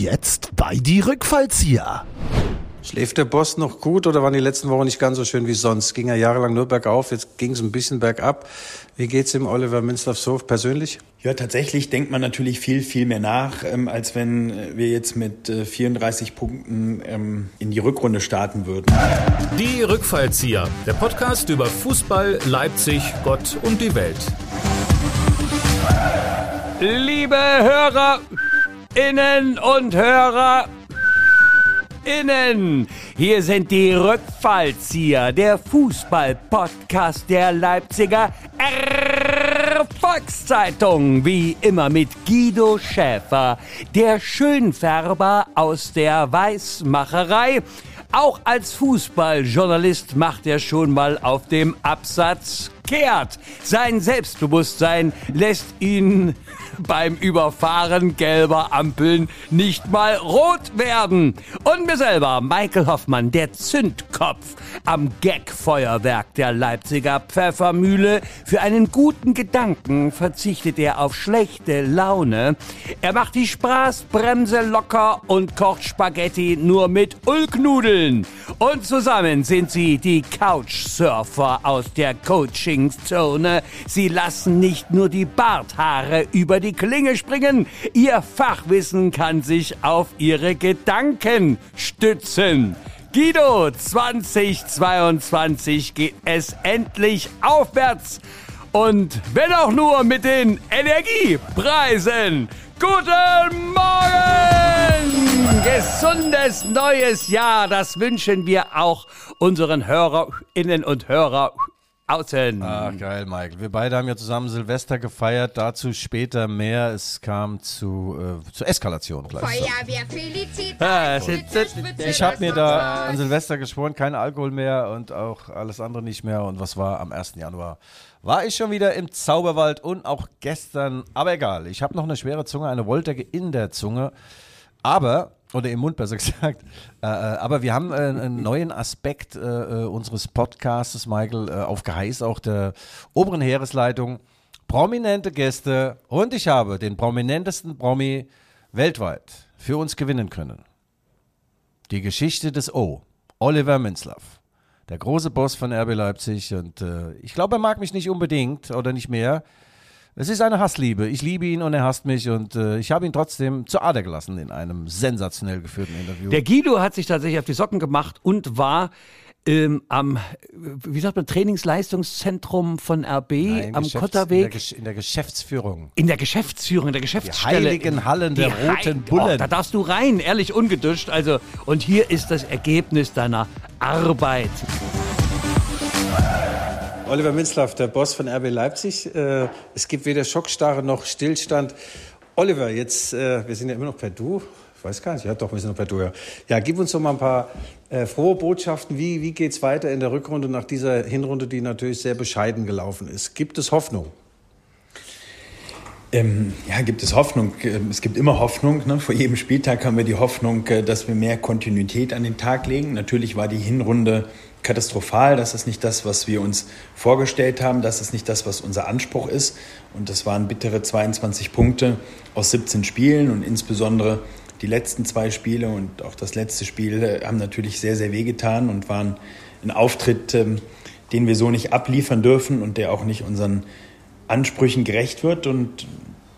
Jetzt bei die Rückfallzieher. Schläft der Boss noch gut oder waren die letzten Wochen nicht ganz so schön wie sonst? Ging ja jahrelang nur bergauf, jetzt ging es ein bisschen bergab. Wie geht's dem Oliver Minzlaff so persönlich? Ja, tatsächlich denkt man natürlich viel, viel mehr nach, ähm, als wenn wir jetzt mit äh, 34 Punkten ähm, in die Rückrunde starten würden. Die Rückfallzieher, der Podcast über Fußball, Leipzig, Gott und die Welt. Liebe Hörer, Innen und Hörer, Innen. Hier sind die Rückfallzieher, der Fußball-Podcast der Leipziger Volkszeitung. Wie immer mit Guido Schäfer, der Schönfärber aus der Weißmacherei. Auch als Fußballjournalist macht er schon mal auf dem Absatz kehrt. Sein Selbstbewusstsein lässt ihn beim Überfahren gelber Ampeln nicht mal rot werden. Und mir selber, Michael Hoffmann, der Zündkopf am Gagfeuerwerk der Leipziger Pfeffermühle. Für einen guten Gedanken verzichtet er auf schlechte Laune. Er macht die Spaßbremse locker und kocht Spaghetti nur mit Ulknudeln. Und zusammen sind sie die Couchsurfer aus der Coachingzone. Sie lassen nicht nur die Barthaare über die Klinge springen, ihr Fachwissen kann sich auf ihre Gedanken stützen. Guido, 2022 geht es endlich aufwärts. Und wenn auch nur mit den Energiepreisen. Guten Morgen! Gesundes neues Jahr, das wünschen wir auch unseren Hörerinnen und Hörern außen. Ach, geil, Michael. Wir beide haben ja zusammen Silvester gefeiert, dazu später mehr. Es kam zu, äh, zur Eskalation gleich. Feuerwehr Ah, Ich habe mir da an Silvester geschworen, kein Alkohol mehr und auch alles andere nicht mehr. Und was war am 1. Januar? War ich schon wieder im Zauberwald und auch gestern, aber egal. Ich habe noch eine schwere Zunge, eine Wolldecke in der Zunge. Aber, oder im Mund besser gesagt, äh, äh, aber wir haben äh, einen neuen Aspekt äh, äh, unseres Podcasts, Michael, äh, auf Geheiß auch der oberen Heeresleitung. Prominente Gäste und ich habe den prominentesten Promi weltweit für uns gewinnen können. Die Geschichte des O, Oliver Minzlaff. Der große Boss von RB Leipzig und ich glaube, er mag mich nicht unbedingt oder nicht mehr. Es ist eine Hassliebe. Ich liebe ihn und er hasst mich und äh, ich habe ihn trotzdem zur Ader gelassen in einem sensationell geführten Interview. Der Guido hat sich tatsächlich auf die Socken gemacht und war ähm, am, wie sagt man, Trainingsleistungszentrum von RB Nein, am Geschäfts- Kotterweg. In der, in der Geschäftsführung. In der Geschäftsführung, in der Die Geschäftsstelle. heiligen Hallen der Die roten Hei- Bullen. Oh, da darfst du rein, ehrlich ungeduscht. Also, und hier ist das Ergebnis deiner Arbeit. Oliver Minzlaff, der Boss von RB Leipzig. Äh, es gibt weder Schockstarre noch Stillstand. Oliver, jetzt, äh, wir sind ja immer noch per Du. Ich weiß gar nicht, ja doch, wir sind noch per Du. Ja, ja gib uns doch mal ein paar äh, frohe Botschaften. Wie, wie geht's weiter in der Rückrunde nach dieser Hinrunde, die natürlich sehr bescheiden gelaufen ist? Gibt es Hoffnung? Ähm, ja, gibt es Hoffnung. Es gibt immer Hoffnung. Ne? Vor jedem Spieltag haben wir die Hoffnung, äh, dass wir mehr Kontinuität an den Tag legen. Natürlich war die Hinrunde katastrophal. Das ist nicht das, was wir uns vorgestellt haben. Das ist nicht das, was unser Anspruch ist. Und das waren bittere 22 Punkte aus 17 Spielen und insbesondere die letzten zwei Spiele und auch das letzte Spiel äh, haben natürlich sehr, sehr wehgetan und waren ein Auftritt, ähm, den wir so nicht abliefern dürfen und der auch nicht unseren Ansprüchen gerecht wird. Und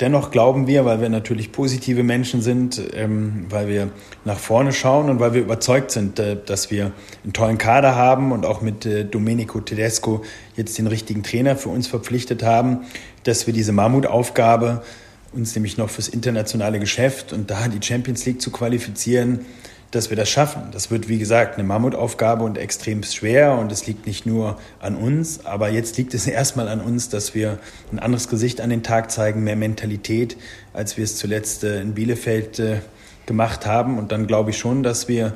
dennoch glauben wir, weil wir natürlich positive Menschen sind, ähm, weil wir nach vorne schauen und weil wir überzeugt sind, äh, dass wir einen tollen Kader haben und auch mit äh, Domenico Tedesco jetzt den richtigen Trainer für uns verpflichtet haben, dass wir diese Mammutaufgabe, uns nämlich noch fürs internationale Geschäft und da die Champions League zu qualifizieren, dass wir das schaffen. Das wird, wie gesagt, eine Mammutaufgabe und extrem schwer und es liegt nicht nur an uns, aber jetzt liegt es erstmal an uns, dass wir ein anderes Gesicht an den Tag zeigen, mehr Mentalität, als wir es zuletzt äh, in Bielefeld äh, gemacht haben und dann glaube ich schon, dass wir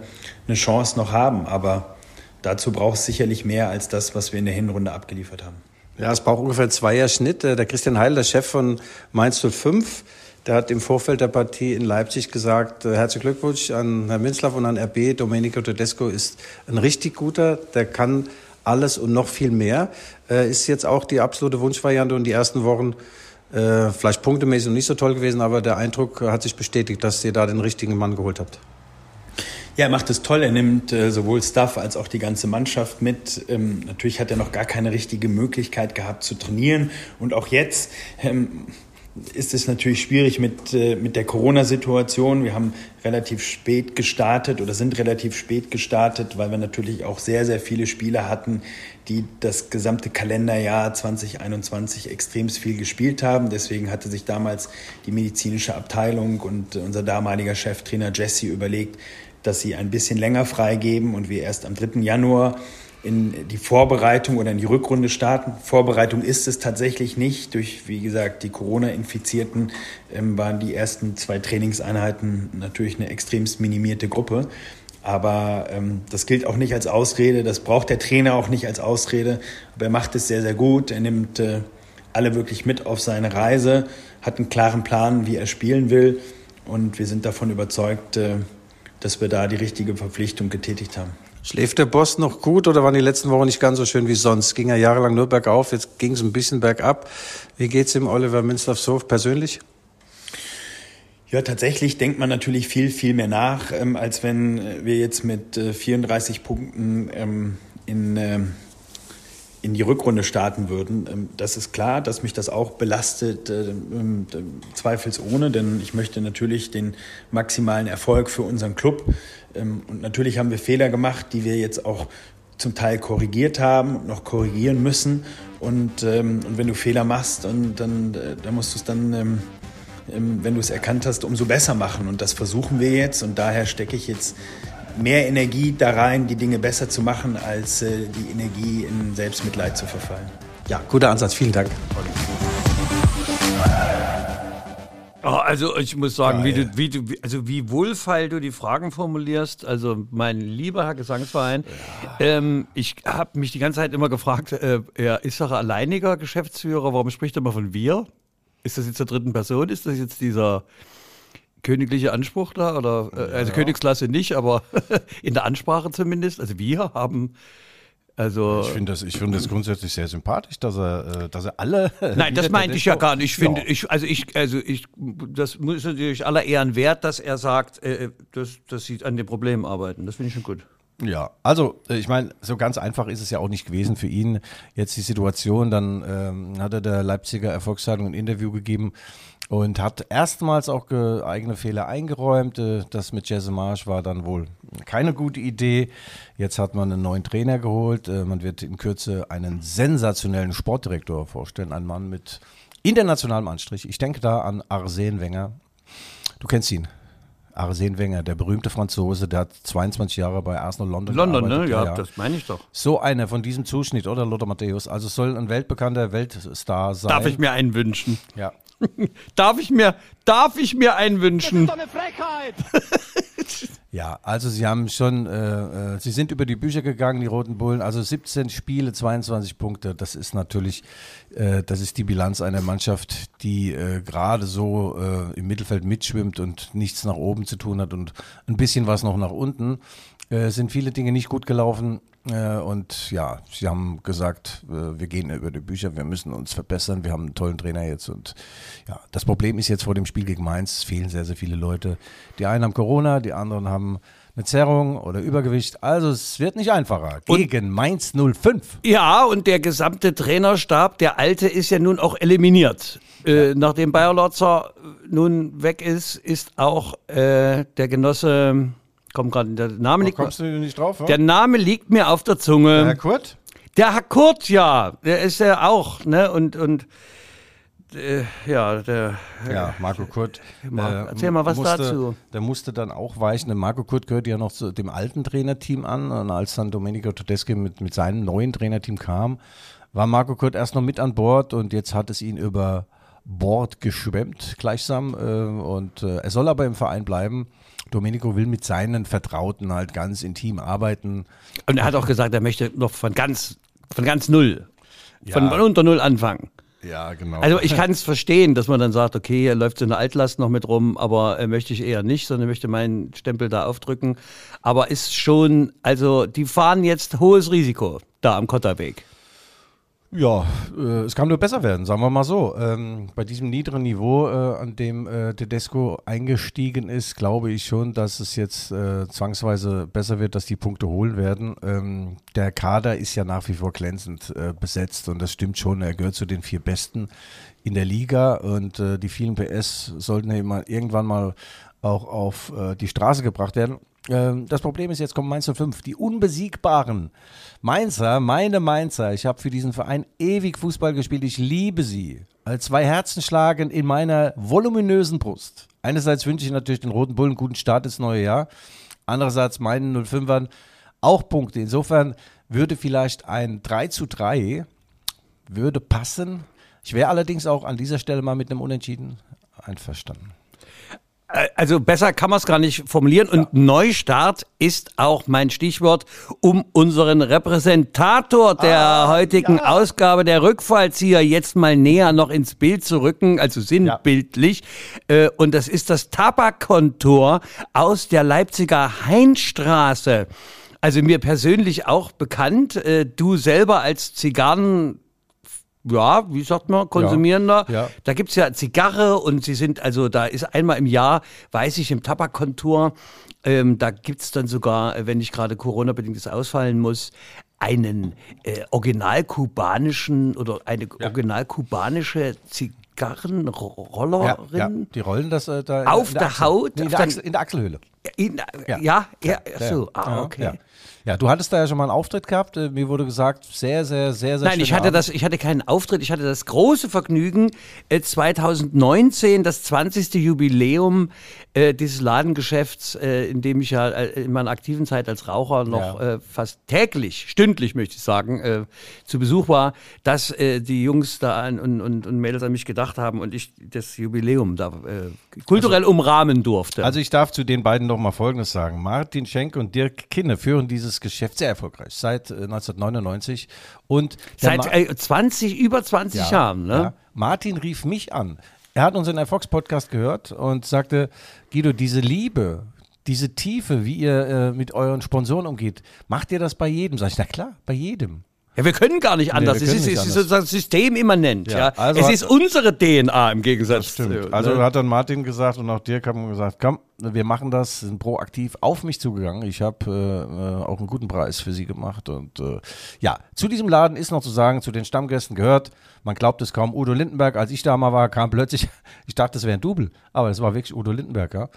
eine Chance noch haben, aber dazu braucht es sicherlich mehr als das, was wir in der Hinrunde abgeliefert haben. Ja, es braucht ungefähr ein Zweier-Schnitt. Äh, Der Christian Heil, der Chef von Mainz 05, der hat im Vorfeld der Partie in Leipzig gesagt, äh, herzlichen Glückwunsch an Herrn Minzlaff und an RB. Domenico Tedesco ist ein richtig guter, der kann alles und noch viel mehr. Äh, Ist jetzt auch die absolute Wunschvariante und die ersten Wochen Äh, vielleicht punktemäßig noch nicht so toll gewesen, aber der Eindruck hat sich bestätigt, dass ihr da den richtigen Mann geholt habt. Ja, er macht es toll. Er nimmt äh, sowohl Staff als auch die ganze Mannschaft mit. Ähm, natürlich hat er noch gar keine richtige Möglichkeit gehabt zu trainieren. Und auch jetzt ähm, ist es natürlich schwierig mit, äh, mit der Corona-Situation. Wir haben relativ spät gestartet oder sind relativ spät gestartet, weil wir natürlich auch sehr, sehr viele Spieler hatten, die das gesamte Kalenderjahr 2021 extrem viel gespielt haben. Deswegen hatte sich damals die medizinische Abteilung und unser damaliger Cheftrainer Jesse überlegt, dass sie ein bisschen länger freigeben und wir erst am 3. Januar in die Vorbereitung oder in die Rückrunde starten. Vorbereitung ist es tatsächlich nicht. Durch, wie gesagt, die Corona-Infizierten ähm, waren die ersten zwei Trainingseinheiten natürlich eine extremst minimierte Gruppe. Aber ähm, das gilt auch nicht als Ausrede, das braucht der Trainer auch nicht als Ausrede. Aber er macht es sehr, sehr gut. Er nimmt äh, alle wirklich mit auf seine Reise, hat einen klaren Plan, wie er spielen will. Und wir sind davon überzeugt, äh, dass wir da die richtige Verpflichtung getätigt haben. Schläft der Boss noch gut oder waren die letzten Wochen nicht ganz so schön wie sonst? Ging er jahrelang nur bergauf, jetzt ging es ein bisschen bergab. Wie geht's dem Oliver Münsterhof persönlich? Ja, tatsächlich denkt man natürlich viel, viel mehr nach, ähm, als wenn wir jetzt mit äh, 34 Punkten ähm, in, ähm, in die Rückrunde starten würden. Ähm, das ist klar, dass mich das auch belastet, äh, ähm, zweifelsohne, denn ich möchte natürlich den maximalen Erfolg für unseren Club. Ähm, und natürlich haben wir Fehler gemacht, die wir jetzt auch zum Teil korrigiert haben und noch korrigieren müssen. Und, und wenn du Fehler machst, und dann, äh, dann musst du es dann wenn du es erkannt hast, umso besser machen. Und das versuchen wir jetzt. Und daher stecke ich jetzt mehr Energie da rein, die Dinge besser zu machen, als äh, die Energie in Selbstmitleid zu verfallen. Ja, guter Ansatz. Vielen Dank. Oh, also ich muss sagen, wie du, wie du, also wie wohlfeil du die Fragen formulierst. Also mein lieber Herr Gesangsverein, ja. ähm, ich habe mich die ganze Zeit immer gefragt, äh, er ist doch alleiniger Geschäftsführer. Warum spricht er immer von wir? Ist das jetzt der dritten Person? Ist das jetzt dieser königliche Anspruch da? Oder äh, also ja. Königsklasse nicht, aber in der Ansprache zumindest. Also wir haben also ich finde das, ich finde das grundsätzlich sehr sympathisch, dass er, äh, dass er alle. Nein, das meinte ich ja gar nicht. Ich finde, ja. ich, also ich, also ich, das muss natürlich aller Ehren wert, dass er sagt, äh, dass, dass sie an dem Problem arbeiten. Das finde ich schon gut. Ja, also äh, ich meine, so ganz einfach ist es ja auch nicht gewesen für ihn. Jetzt die Situation, dann ähm, hat er der Leipziger Erfolgszeitung ein Interview gegeben und hat erstmals auch eigene Fehler eingeräumt. Äh, das mit Jesse Marsch war dann wohl keine gute Idee. Jetzt hat man einen neuen Trainer geholt. Äh, man wird in Kürze einen sensationellen Sportdirektor vorstellen. Ein Mann mit internationalem Anstrich. Ich denke da an Arsene Wenger. Du kennst ihn. Arsene Wenger, der berühmte Franzose, der hat 22 Jahre bei Arsenal London London, ne? Ja, ja, das meine ich doch. So einer von diesem Zuschnitt, oder Lothar Matthäus? Also soll ein weltbekannter Weltstar sein. Darf ich mir einen wünschen? Ja. darf ich mir, darf ich mir einen wünschen? Das ist doch eine Frechheit! ja, also sie haben schon, äh, äh, sie sind über die Bücher gegangen, die Roten Bullen. Also 17 Spiele, 22 Punkte. Das ist natürlich, äh, das ist die Bilanz einer Mannschaft, die äh, gerade so äh, im Mittelfeld mitschwimmt und nichts nach oben zu tun hat und ein bisschen was noch nach unten. Äh, sind viele Dinge nicht gut gelaufen. Äh, und ja, sie haben gesagt, äh, wir gehen über die Bücher, wir müssen uns verbessern, wir haben einen tollen Trainer jetzt. Und ja, das Problem ist jetzt vor dem Spiel gegen Mainz, es fehlen sehr, sehr viele Leute. Die einen haben Corona, die anderen haben eine Zerrung oder Übergewicht. Also es wird nicht einfacher. Gegen und, Mainz 05. Ja, und der gesamte Trainerstab, der alte, ist ja nun auch eliminiert. Äh, ja. Nachdem Bayer Lotzer nun weg ist, ist auch äh, der Genosse Komm gerade, der Name liegt. Kommst du nicht drauf? Oder? Der Name liegt mir auf der Zunge. Der Herr Kurt? Der Herr Kurt, ja. Der ist ja auch, ne? Und, und äh, ja, der. Ja, Marco Kurt. Äh, erzähl mal was musste, dazu. Der musste dann auch weichen. Marco Kurt gehört ja noch zu dem alten Trainerteam an. Und als dann Domenico Tedeschi mit, mit seinem neuen Trainerteam kam, war Marco Kurt erst noch mit an Bord und jetzt hat es ihn über Bord geschwemmt, gleichsam. Äh, und äh, er soll aber im Verein bleiben. Domenico will mit seinen Vertrauten halt ganz intim arbeiten. Und er hat auch gesagt, er möchte noch von ganz, von ganz null, von, ja. unter null anfangen. Ja, genau. Also ich kann es verstehen, dass man dann sagt, okay, hier läuft so eine Altlast noch mit rum, aber äh, möchte ich eher nicht, sondern möchte meinen Stempel da aufdrücken. Aber ist schon, also die fahren jetzt hohes Risiko da am Kotterweg. Ja, äh, es kann nur besser werden, sagen wir mal so. Ähm, bei diesem niederen Niveau, äh, an dem äh, Tedesco eingestiegen ist, glaube ich schon, dass es jetzt äh, zwangsweise besser wird, dass die Punkte holen werden. Ähm, der Kader ist ja nach wie vor glänzend äh, besetzt und das stimmt schon. Er gehört zu den vier Besten in der Liga und äh, die vielen PS sollten ja immer irgendwann mal auch auf die Straße gebracht werden. Ähm, das Problem ist, jetzt kommt Mainz 05, die unbesiegbaren Mainzer, meine Mainzer. Ich habe für diesen Verein ewig Fußball gespielt. Ich liebe sie. Zwei Herzen schlagen in meiner voluminösen Brust. Einerseits wünsche ich natürlich den Roten Bullen guten Start ins neue Jahr. Andererseits meinen 05ern auch Punkte. Insofern würde vielleicht ein 3 zu 3 würde passen. Ich wäre allerdings auch an dieser Stelle mal mit einem Unentschieden einverstanden. Äh, Also besser kann man es gar nicht formulieren. Und Neustart ist auch mein Stichwort, um unseren Repräsentator der heutigen Ausgabe der Rückfallzieher jetzt mal näher noch ins Bild zu rücken, also sinnbildlich. Äh, Und das ist das Tabakkontor aus der Leipziger Heinstraße. Also mir persönlich auch bekannt. Äh, Du selber als Zigarren ja, wie sagt man, Konsumierender. Ja. Da gibt's ja Zigarre und sie sind, also da ist einmal im Jahr, weiß ich, im Tabakkontor, ähm, da gibt's dann sogar, äh, wenn ich gerade Corona-bedingtes ausfallen muss, einen äh, original-kubanischen oder eine original-kubanische Zigarrenrollerin. Ja, ja, die rollen das äh, da Auf der Achsel. Haut, Nee, in, auf der der- Achsel, in der Achselhöhle. In, ja, ja, ja, so, ah, Ja, okay. Ja. du hattest da ja schon mal einen Auftritt gehabt. Äh, Mir wurde gesagt, sehr, sehr, sehr, sehr Nein, ich hatte Abend. das, ich hatte keinen Auftritt, ich hatte das große Vergnügen, äh, 2019 das 20. Jubiläum äh, dieses Ladengeschäfts, äh, in dem ich ja äh, in meiner aktiven Zeit als Raucher noch Ja. äh, fast täglich, stündlich möchte ich sagen, äh, zu Besuch war, dass äh, die Jungs da an, und, und, und Mädels an mich gedacht haben und ich das Jubiläum da äh, kulturell umrahmen durfte. Also ich darf zu den beiden noch mal Folgendes sagen. Martin Schenk und Dirk Kinne führen dieses Geschäft sehr erfolgreich seit äh, 1999 und der Seit äh, 20, über 20 Ja, Jahren, ne? ja. Martin rief mich an. Er hat unseren Erfolgspodcast gehört und sagte, Guido, diese Liebe, diese Tiefe, wie ihr äh, mit euren Sponsoren umgeht, macht ihr das bei jedem? Sag ich, na klar, bei jedem. Ja, wir können gar nicht anders. wir es ist, nicht es ist anders. sozusagen systemimmanent. Ja, Ja, also es ist unsere DNA im Gegensatz. Stimmt. zu- Also ne? hat dann Martin gesagt und auch Dirk haben gesagt, komm, wir machen das, sind proaktiv auf mich zugegangen. Ich habe äh, äh, auch einen guten Preis für sie gemacht. Und äh, ja, zu diesem Laden ist noch zu sagen, zu den Stammgästen gehört, man glaubt es kaum, Udo Lindenberg, als ich da mal war, kam plötzlich, ich dachte, es wäre ein Double, aber es war wirklich Udo Lindenberg, ja.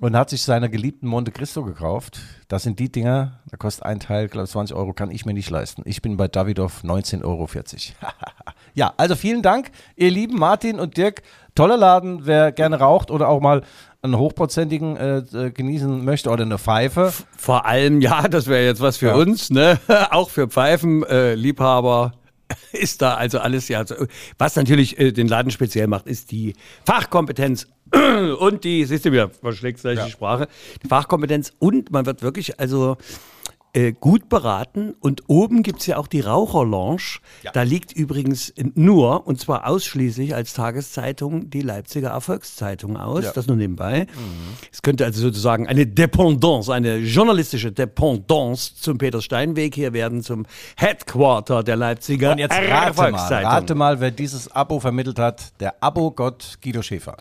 Und hat sich seiner geliebten Monte Cristo gekauft. Das sind die Dinger, da kostet ein Teil, glaube ich, 20 Euro, kann ich mir nicht leisten. Ich bin bei Davidoff 19,40 Euro. ja, also vielen Dank, ihr lieben Martin und Dirk. Toller Laden, wer gerne raucht oder auch mal einen hochprozentigen äh, äh, genießen möchte oder eine Pfeife. Vor allem, ja, das wäre jetzt was für Ja. uns, ne? Auch für Pfeifenliebhaber. Äh, Liebhaber ist da also alles, ja. Was natürlich äh, den Laden speziell macht, ist die Fachkompetenz und die, siehst du wieder, verschlägt gleich die Sprache, die Fachkompetenz und man wird wirklich, also äh, gut beraten und oben gibt's ja auch die Raucherlounge. Da liegt übrigens nur, und zwar ausschließlich als Tageszeitung, die Leipziger Erfolgszeitung aus, das nur nebenbei. Es könnte also sozusagen eine Dependance, eine journalistische Dependance zum Peter Steinweg hier werden, zum Headquarter der Leipziger Und jetzt rate mal, Erfolgszeitung. rate mal, wer dieses Abo vermittelt hat. Der Abo-Gott Guido Schäfer.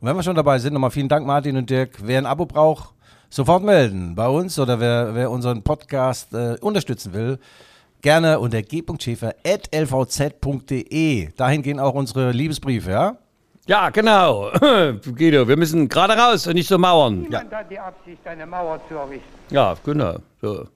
Und wenn wir schon dabei sind, nochmal vielen Dank Martin und Dirk. Wer ein Abo braucht, sofort melden bei uns oder wer, wer unseren Podcast äh, unterstützen will, gerne unter g.schäfer.lvz.de. Dahin gehen auch unsere Liebesbriefe, ja? Ja, genau. Guido, wir müssen gerade raus und nicht so mauern. Ja, Niemand hat die Absicht, eine Mauer zu errichten. ja genau. So.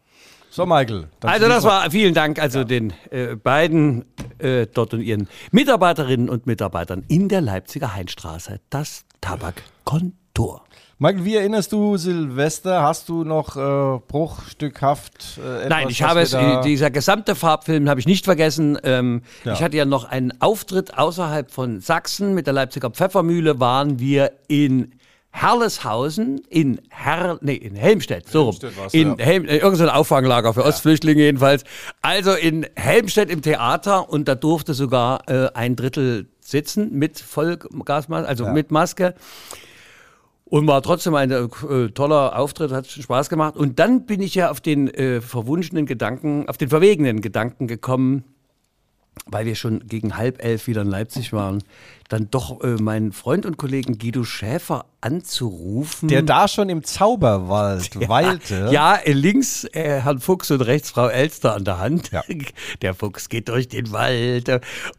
So, Michael. Also das war, vielen Dank also den äh, beiden äh, dort und ihren Mitarbeiterinnen und Mitarbeitern in der Leipziger Heinstraße, das Tabakkontor. Michael, wie erinnerst du Silvester? Hast du noch äh, bruchstückhaft äh, etwas, Nein, ich habe es, da- dieser gesamte Farbfilm habe ich nicht vergessen. Ähm, Ja. Ich hatte ja noch einen Auftritt außerhalb von Sachsen. Mit der Leipziger Pfeffermühle waren wir in Herleshausen, in Herr, nee, in Helmstedt, so rum. In ja. Helm, äh, irgend so ein Auffanglager für Ostflüchtlinge jedenfalls. Also in Helmstedt im Theater und da durfte sogar äh, ein Drittel sitzen mit Vollgasmaske, also mit Maske. Und war trotzdem ein äh, toller Auftritt, hat Spaß gemacht. Und dann bin ich ja auf den äh, verwunschenen Gedanken, auf den verwegenen Gedanken gekommen, weil wir schon gegen halb elf wieder in Leipzig waren, dann doch äh, meinen Freund und Kollegen Guido Schäfer anzurufen. Der da schon im Zauberwald weilte. Ja, äh, links äh, Herrn Fuchs und rechts Frau Elster an der Hand. Ja. Der Fuchs geht durch den Wald.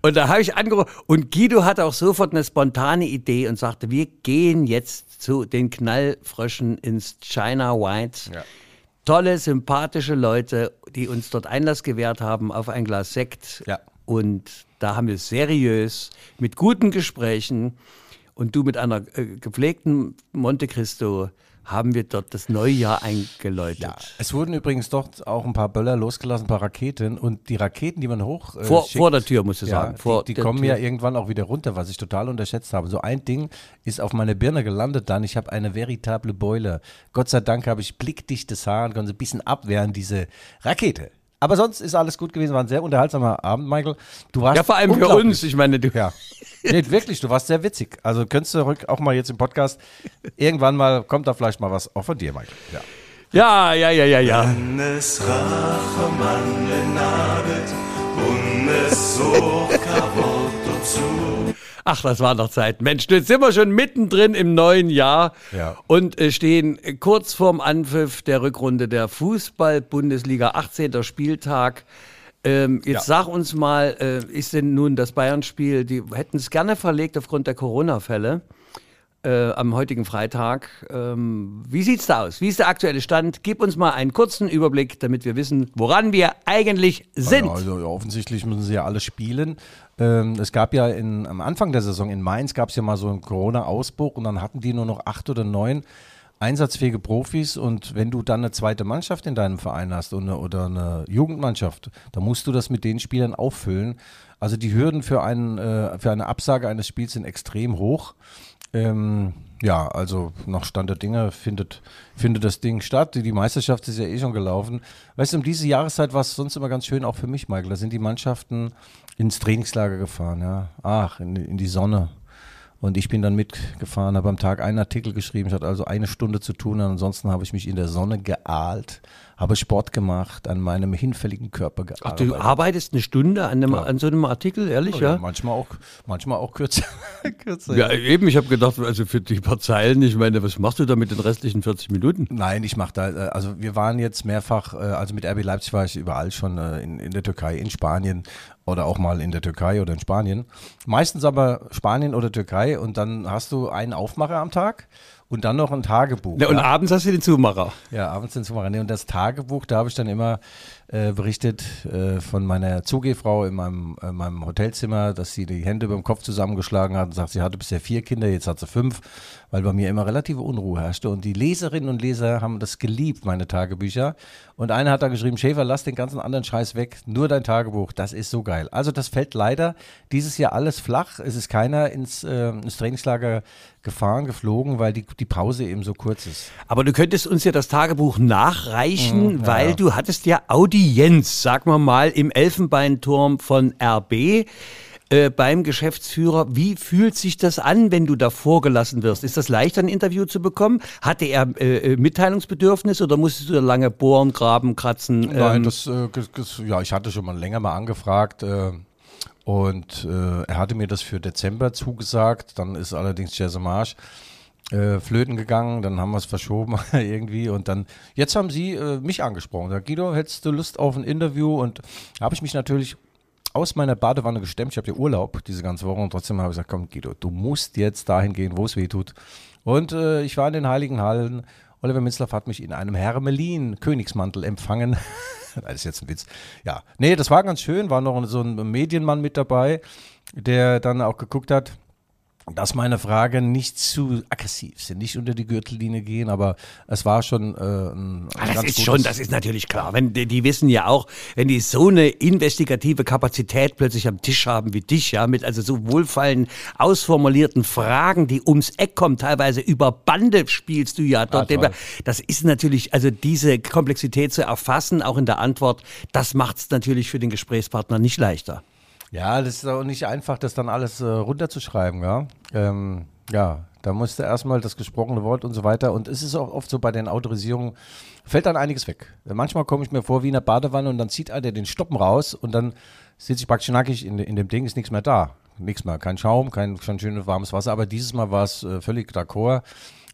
Und da habe ich angerufen. Und Guido hatte auch sofort eine spontane Idee und sagte, wir gehen jetzt zu den Knallfröschen ins China White. Ja. Tolle, sympathische Leute, die uns dort Einlass gewährt haben auf ein Glas Sekt. Ja. Und da haben wir seriös mit guten Gesprächen und du mit einer äh, gepflegten Monte Cristo haben wir dort das neue Jahr eingeläutet. Ja, es wurden übrigens dort auch ein paar Böller losgelassen, ein paar Raketen. Und die Raketen, die man hoch. Äh, vor, schickt, vor der Tür, musst du ja, sagen. Vor die, die kommen Tür. ja irgendwann auch wieder runter, was ich total unterschätzt habe. So ein Ding ist auf meine Birne gelandet dann. Ich habe eine veritable Beule. Gott sei Dank habe ich blickdichtes Haar und konnte ein bisschen abwehren, diese Rakete. Aber sonst ist alles gut gewesen, war ein sehr unterhaltsamer Abend, Michael. Du warst Ja, vor allem für uns. Ich meine, du, Ja. Nee, wirklich, du warst sehr witzig. Also könntest du rück auch mal jetzt im Podcast irgendwann mal, kommt da vielleicht mal was auch von dir, Michael. Ja. ja, ja, ja, ja, ja. Es Rachemann benagelt und es so Kavot zu. Ach, das waren doch Zeiten. Mensch, jetzt sind wir schon mittendrin im neuen Jahr Ja. und äh, stehen kurz vorm Anpfiff der Rückrunde der Fußball-Bundesliga, 18. Spieltag. Ähm, jetzt sag uns mal, äh, ist denn nun das Bayern-Spiel, die hätten es gerne verlegt aufgrund der Corona-Fälle äh, am heutigen Freitag. Ähm, wie sieht's da aus? Wie ist der aktuelle Stand? Gib uns mal einen kurzen Überblick, damit wir wissen, woran wir eigentlich sind. Also, ja, offensichtlich müssen sie ja alle spielen. Ähm, es gab ja in, am Anfang der Saison in Mainz gab es ja mal so einen Corona-Ausbruch und dann hatten die nur noch acht oder neun einsatzfähige Profis und wenn du dann eine zweite Mannschaft in deinem Verein hast und eine, oder eine Jugendmannschaft, dann musst du das mit den Spielern auffüllen. Also die Hürden für, einen, äh, für eine Absage eines Spiels sind extrem hoch. Ähm, ja, also nach Stand der Dinge findet, findet das Ding statt. Die, die Meisterschaft ist ja eh schon gelaufen. Weißt du, um diese Jahreszeit war es sonst immer ganz schön, auch für mich, Michael. Da sind die Mannschaften ins Trainingslager gefahren, ja. Ach, in, die- in die Sonne. Und ich bin dann mitgefahren, habe am Tag einen Artikel geschrieben. Ich hatte also eine Stunde zu tun. Ansonsten habe ich mich in der Sonne geahlt, habe Sport gemacht, an meinem hinfälligen Körper Ach, gearbeitet. du arbeitest eine Stunde an, einem, an so einem Artikel, ehrlich, ja, ja? manchmal auch, manchmal auch kürzer. kürzer Ja, eben, ich habe gedacht, also für die paar Zeilen, ich meine, was machst du da mit den restlichen 40 Minuten? Nein, ich mache da, äh, also wir waren jetzt mehrfach, äh, also mit RB Leipzig war ich überall schon äh, in, in der Türkei, in Spanien oder auch mal in der Türkei oder in Spanien. Meistens aber Spanien oder Türkei und dann hast du einen Aufmacher am Tag und dann noch ein Tagebuch. Ja, und ja? abends hast du den Zumacher. Ja, abends ins Wochenende. Und das Tagebuch, da habe ich dann immer äh, berichtet äh, von meiner Zugehfrau in meinem, äh, meinem Hotelzimmer, dass sie die Hände über dem Kopf zusammengeschlagen hat und sagt, sie hatte bisher vier Kinder, jetzt hat sie fünf, weil bei mir immer relative Unruhe herrschte. Und die Leserinnen und Leser haben das geliebt, meine Tagebücher. Und einer hat da geschrieben, Schäfer, lass den ganzen anderen Scheiß weg, nur dein Tagebuch, das ist so geil. Also das fällt leider dieses Jahr alles flach. Es ist keiner ins, äh, ins Trainingslager gefahren, geflogen, weil die, die Pause eben so kurz ist. Aber du könntest uns ja das Tagebuch nachreichen, ja, weil du hattest ja Audienz, sag mal mal, im Elfenbeinturm von RB. äh, Beim Geschäftsführer, wie fühlt sich das an, wenn du da vorgelassen wirst? Ist das leicht, ein Interview zu bekommen? Hatte er äh, äh, Mitteilungsbedürfnis oder musstest du da lange bohren, graben, kratzen? Nein, ähm, das, äh, ges- ja, ich hatte schon mal länger mal angefragt äh, und äh, er hatte mir das für Dezember zugesagt. Dann ist allerdings Jazz Marsch äh, flöten gegangen, dann haben wir es verschoben irgendwie und dann, jetzt haben sie äh, mich angesprochen. Sagt, Guido, hättest du Lust auf ein Interview? Und habe ich mich natürlich aus meiner Badewanne gestemmt. Ich habe ja Urlaub diese ganze Woche und trotzdem habe ich gesagt, komm Guido, du musst jetzt dahin gehen, wo es weh tut. Und äh, ich war in den Heiligen Hallen. Oliver Minzlaff hat mich in einem Hermelin Königsmantel empfangen. das ist jetzt ein Witz. Ja, nee, das war ganz schön. War noch so ein Medienmann mit dabei, der dann auch geguckt hat, dass meine Fragen nicht zu aggressiv sind, nicht unter die Gürtellinie gehen, aber es war schon äh, ein, Ah, das ganz ist schon, das ist natürlich klar. Wenn, die, die wissen ja auch, wenn die so eine investigative Kapazität plötzlich am Tisch haben wie dich, ja, mit also so wohlfallen ausformulierten Fragen, die ums Eck kommen, teilweise über Bande spielst du ja dort. Ah, das ist natürlich, also diese Komplexität zu erfassen, auch in der Antwort, das macht es natürlich für den Gesprächspartner nicht leichter. Ja, das ist auch nicht einfach, das dann alles äh, runterzuschreiben, ja. Ähm, ja, da musste erstmal das gesprochene Wort und so weiter. Und es ist auch oft so bei den Autorisierungen, fällt dann einiges weg. Manchmal komme ich mir vor wie in der Badewanne und dann zieht einer den Stoppen raus und dann sitze ich praktisch nackig in, in dem Ding, ist nichts mehr da. Nichts mehr, kein Schaum, kein, kein schönes warmes Wasser, aber dieses Mal war es äh, völlig d'accord.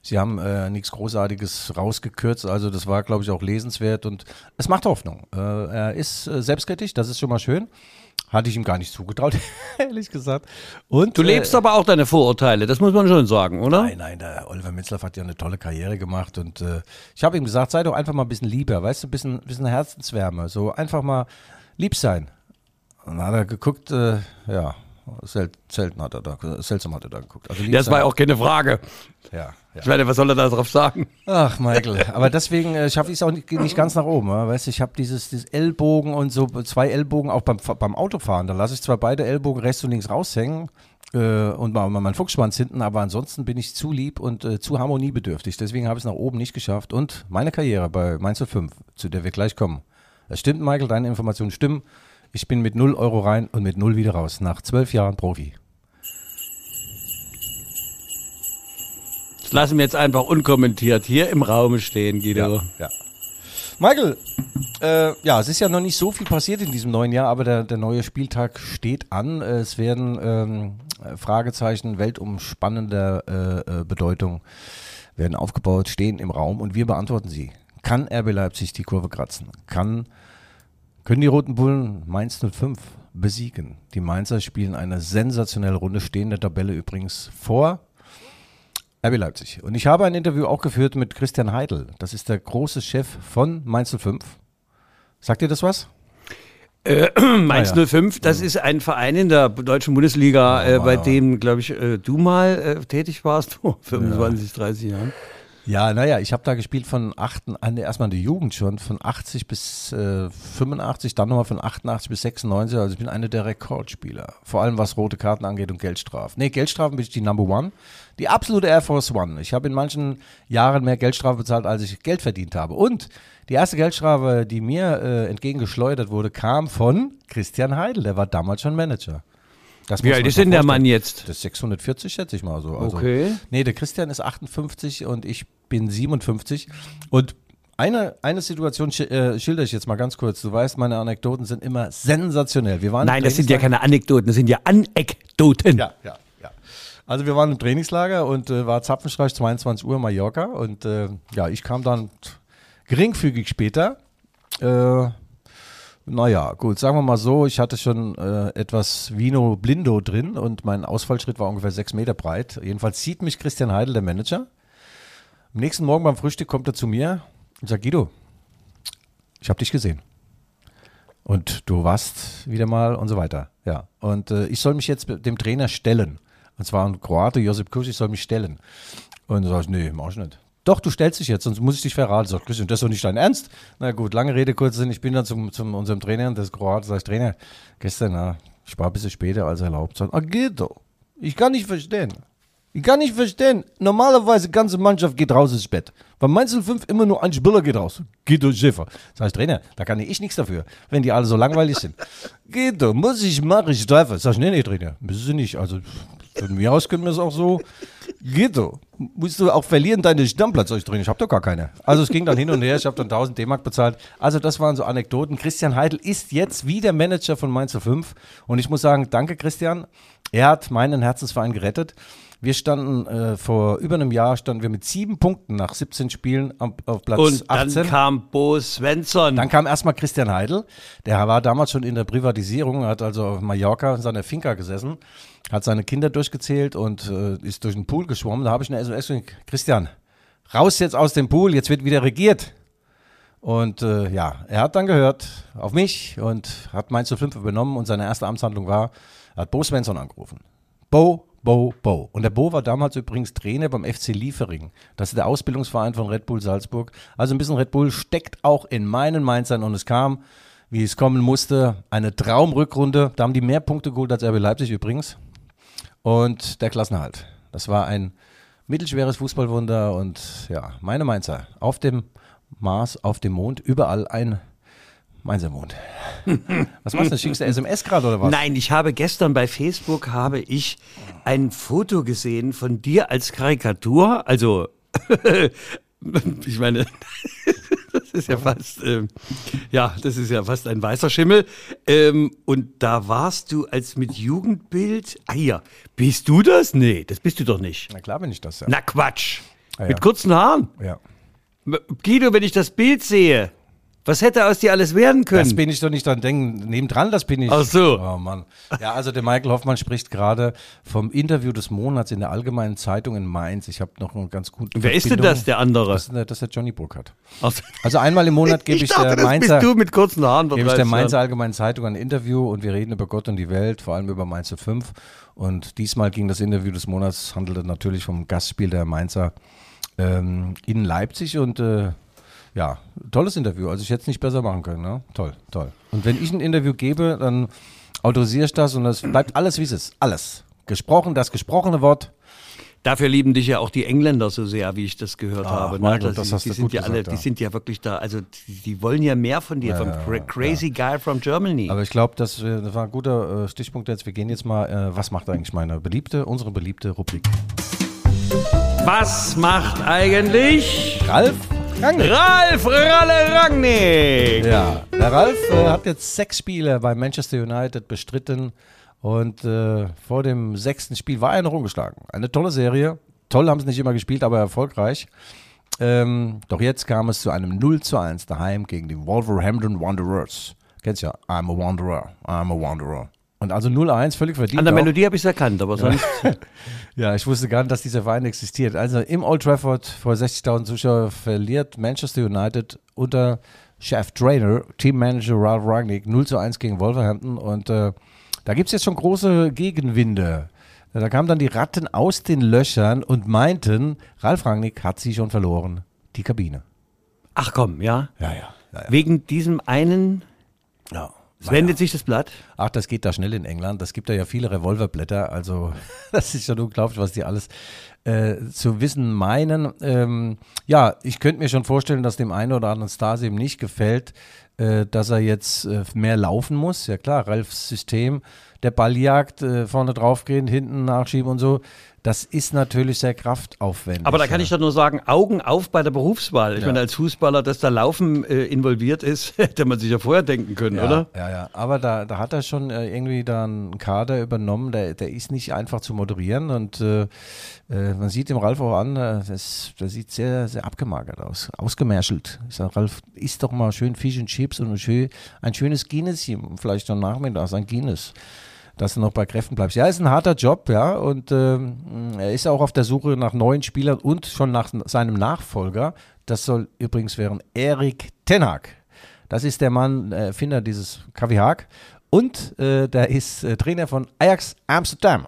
Sie haben äh, nichts Großartiges rausgekürzt, also das war, glaube ich, auch lesenswert und es macht Hoffnung. Äh, er ist äh, selbstkritisch, das ist schon mal schön. Hatte ich ihm gar nicht zugetraut, ehrlich gesagt. Und, Du lebst aber auch deine Vorurteile, das muss man schon sagen, oder? Nein, nein, der Oliver Minzlaff hat ja eine tolle Karriere gemacht und äh, ich habe ihm gesagt, sei doch einfach mal ein bisschen lieber, weißt du, ein bisschen, bisschen Herzenswärme, so einfach mal lieb sein. Und dann hat er geguckt, äh, ja, sel selten hat er da, seltsam hat er da geguckt. Also Das war ja auch keine Frage. ja, ja. Ich meine, was soll er da drauf sagen? Ach, Michael, aber deswegen äh, schaffe ich es auch nicht, nicht ganz nach oben. Ja? Weißt du, ich habe dieses, dieses Ellbogen und so, zwei Ellbogen auch beim, beim Autofahren. Da lasse ich zwar beide Ellbogen rechts und links raushängen äh, und mal, mal meinen Fuchsschwanz hinten, aber ansonsten bin ich zu lieb und äh, zu harmoniebedürftig. Deswegen habe ich es nach oben nicht geschafft. Und meine Karriere bei Mainz 05, zu der wir gleich kommen. Das stimmt, Michael, deine Informationen stimmen. Ich bin mit 0 Euro rein und mit 0 wieder raus. Nach zwölf Jahren Profi. Das lassen wir jetzt einfach unkommentiert hier im Raum stehen, Guido. Ja. Michael, äh, ja, es ist ja noch nicht so viel passiert in diesem neuen Jahr, aber der, der neue Spieltag steht an. Es werden ähm, Fragezeichen weltumspannender äh, äh, Bedeutung werden aufgebaut, stehen im Raum und wir beantworten sie. Kann RB Leipzig die Kurve kratzen? Kann, können die Roten Bullen Mainz 05 besiegen? Die Mainzer spielen eine sensationelle Runde, stehen der Tabelle übrigens vor RB Leipzig. Und ich habe ein Interview auch geführt mit Christian Heidel. Das ist der große Chef von Mainz 05. Sagt ihr das was? Mainz Ah, ja. 05, das ist ein Verein in der deutschen Bundesliga, äh, bei ja. dem, glaube ich, äh, du mal äh, tätig warst, vor 25, 30 Jahren. Ja, naja, ich habe da gespielt von 8, an- erstmal in der Jugend schon, von 80 bis äh, 85, dann nochmal von 88 bis 96. Also ich bin einer der Rekordspieler. Vor allem was rote Karten angeht und Geldstrafen. Nee, Geldstrafen bin ich die Number One. Die absolute Air Force One. Ich habe in manchen Jahren mehr Geldstrafe bezahlt, als ich Geld verdient habe. Und die erste Geldstrafe, die mir äh, entgegengeschleudert wurde, kam von Christian Heidel. Der war damals schon Manager. Das Wie alt ist denn der. Mann jetzt? Das ist 640, schätze ich mal so. Also, Okay. Nee, der Christian ist 58 und ich bin 57. Und eine, eine Situation äh, schilder ich jetzt mal ganz kurz. Du weißt, meine Anekdoten sind immer sensationell. Wir waren Nein, das sind ja keine Anekdoten, das sind ja Anekdoten. Ja, ja, ja. Also wir waren im Trainingslager und äh, war Zapfenstreich 22 Uhr Mallorca und äh, ja, ich kam dann geringfügig später. Äh, naja, gut, sagen wir mal so, ich hatte schon äh, etwas Vino Blindo drin und mein Ausfallschritt war ungefähr sechs Meter breit. Jedenfalls sieht mich Christian Heidel, der Manager. Am nächsten Morgen beim Frühstück kommt er zu mir und sagt, Guido, ich habe dich gesehen. Und du warst wieder mal und so weiter. Ja. Und äh, ich soll mich jetzt dem Trainer stellen. Und zwar ein Kroate, Josip Kusch, ich soll mich stellen. Und dann sag ich, nee, mach ich nicht. Doch, du stellst dich jetzt, sonst muss ich dich verraten. Sag Christian, das ist doch nicht dein Ernst. Na gut, lange Rede, kurzer Sinn. Ich bin dann zum, zum unserem Trainer, das ist Kroate, sag ich, Trainer, gestern, na, ich war ein bisschen später als erlaubt. Ah, geht doch. Ich kann nicht verstehen. Ich kann nicht verstehen. Normalerweise, die ganze Mannschaft geht raus ins Bett. Bei Mainz 05 immer nur ein Spieler geht raus. Guido Schäfer. Sag ich, Trainer, da kann ich nichts dafür, wenn die alle so langweilig sind. Guido, muss ich machen, ich treffe. Sag ich, nee, nee, Trainer, müssen Sie nicht. Also, von mir aus können wir es auch so. Guido, musst du auch verlieren deinen Stammplatz, ich, Trainer, ich hab doch gar keine. Also, es ging dann hin und her, ich habe dann 1000 D-Mark bezahlt. Also, das waren so Anekdoten. Christian Heidel ist jetzt wieder Manager von Mainz 05. Und ich muss sagen, danke, Christian. Er hat meinen Herzensverein gerettet. Wir standen äh, vor über einem Jahr standen wir mit sieben Punkten nach 17 Spielen auf, auf Platz Und dann 18. kam Bo Svensson. Dann kam erstmal Christian Heidel. Der war damals schon in der Privatisierung, hat also auf Mallorca in seiner Finca gesessen, hat seine Kinder durchgezählt und äh, ist durch den Pool geschwommen. Da habe ich eine SMS gesagt, Christian, raus jetzt aus dem Pool, jetzt wird wieder regiert. Und äh, ja, er hat dann gehört auf mich und hat Mainz 05 übernommen und seine erste Amtshandlung war, er hat Bo Svensson angerufen. Bo, Bo, Bo. Und der Bo war damals übrigens Trainer beim FC Liefering. Das ist der Ausbildungsverein von Red Bull Salzburg. Also ein bisschen Red Bull steckt auch in meinen Mainzern und es kam, wie es kommen musste, eine Traumrückrunde. Da haben die mehr Punkte geholt als RB Leipzig übrigens. Und der Klassenerhalt. Das war ein mittelschweres Fußballwunder und ja, meine Mainzer auf dem Mars, auf dem Mond, überall ein Mainzer Mond. Was machst du? Schickst du SMS gerade oder was? Nein, ich habe gestern bei Facebook habe ich ein Foto gesehen von dir als Karikatur. Also, ich meine, das ist ja fast, ähm, ja, das ist ja fast ein weißer Schimmel. Ähm, und da warst du als mit Jugendbild. Ah ja, bist du das? Nee, das bist du doch nicht. Na klar bin ich das, ja. Na Quatsch. Ah, ja. Mit kurzen Haaren. ja. Guido, wenn ich das Bild sehe, was hätte aus dir alles werden können? Das bin ich doch nicht dran denken. Nebendran, das bin ich. Ach so. Oh Mann. Ja, also der Michael Hoffmann spricht gerade vom Interview des Monats in der Allgemeinen Zeitung in Mainz. Ich habe noch einen ganz guten. Wer ist denn das, der andere? Das ist der, das ist der Johnny Burkhardt. Also, Also einmal im Monat gebe ich, dachte, der Mainzer, bist du mit kurzen Haaren. gebe ich der Mainzer. Allgemeinen Zeitung ein Interview und wir reden über Gott und die Welt, vor allem über Mainz 5. Und diesmal ging das Interview des Monats, handelte natürlich vom Gastspiel der Mainzer ähm, in Leipzig und äh, ja, tolles Interview. Also ich hätte es nicht besser machen können. Ne? Toll, toll. Und wenn ich ein Interview gebe, dann autorisiere ich das und es bleibt alles, wie es ist. Alles. Gesprochen, das gesprochene Wort. Dafür lieben dich ja auch die Engländer so sehr, wie ich das gehört Ach, habe. Michael, Also das die, hast die du sind gut ja alle, gesagt, die ja. sind ja wirklich da. Also die, die wollen ja mehr von dir, vom cra crazy guy from Germany. Aber ich glaube, das, äh, das war ein guter äh, Stichpunkt jetzt. Wir gehen jetzt mal, äh, was macht eigentlich meine beliebte, unsere beliebte Rubrik? Was macht eigentlich Ralf Rangnick. Ralf Ralle Rangnick? Ja, der Ralf äh, hat jetzt sechs Spiele bei Manchester United bestritten und äh, vor dem sechsten Spiel war er noch ungeschlagen. Eine tolle Serie. Toll haben sie nicht immer gespielt, aber erfolgreich. Ähm, doch jetzt kam es zu einem 0 zu 1 daheim gegen die Wolverhampton Wanderers. Kennst ja, I'm a Wanderer, I'm a Wanderer. Und also 0-1, völlig verdient. An der auch. Melodie habe ich es erkannt, aber sonst. Ja, ich wusste gar nicht, dass dieser Verein existiert. Also im Old Trafford vor 60.000 Zuschauern verliert Manchester United unter Chef-Trainer, Teammanager Ralph Rangnick 0 zu 1 gegen Wolverhampton. Und äh, da gibt es jetzt schon große Gegenwinde. Da kamen dann die Ratten aus den Löchern und meinten, Ralf Rangnick hat sie schon verloren. Die Kabine. Ach komm, ja. Ja, ja. ja, ja. Wegen diesem einen ja. Es wendet sich das Blatt. Ach, das geht da schnell in England. Es gibt da ja viele Revolverblätter. Also, das ist schon unglaublich, was die alles äh, zu wissen meinen. Ähm, ja, ich könnte mir schon vorstellen, dass dem einen oder anderen Stars eben nicht gefällt, äh, dass er jetzt äh, mehr laufen muss. Ja, klar, Ralfs System, der Balljagd, äh, vorne draufgehen, hinten nachschieben und so. Das ist natürlich sehr kraftaufwendig. Aber da kann ja. ich doch nur sagen, Augen auf bei der Berufswahl. Ich Ja. meine, als Fußballer, dass da Laufen äh, involviert ist, hätte man sich ja vorher denken können, ja, oder? Ja, ja. Aber da, da hat er schon äh, irgendwie da einen Kader übernommen, der, der ist nicht einfach zu moderieren und äh, äh, man sieht dem Ralf auch an, äh, das, der sieht sehr, sehr abgemagert aus, ausgemärschelt. Ich sage, Ralf, isst doch mal schön Fish and Chips und ein, schön, ein schönes Guinness, vielleicht am Nachmittag, ein Guinness. Dass du noch bei Kräften bleibst. Ja, ist ein harter Job, ja, und ähm, er ist auch auf der Suche nach neuen Spielern und schon nach seinem Nachfolger. Das soll übrigens wären Erik Tenhag. Das ist der Mann, äh, Erfinder dieses Kaffee Haag. Und äh, der ist äh, Trainer von Ajax Amsterdam.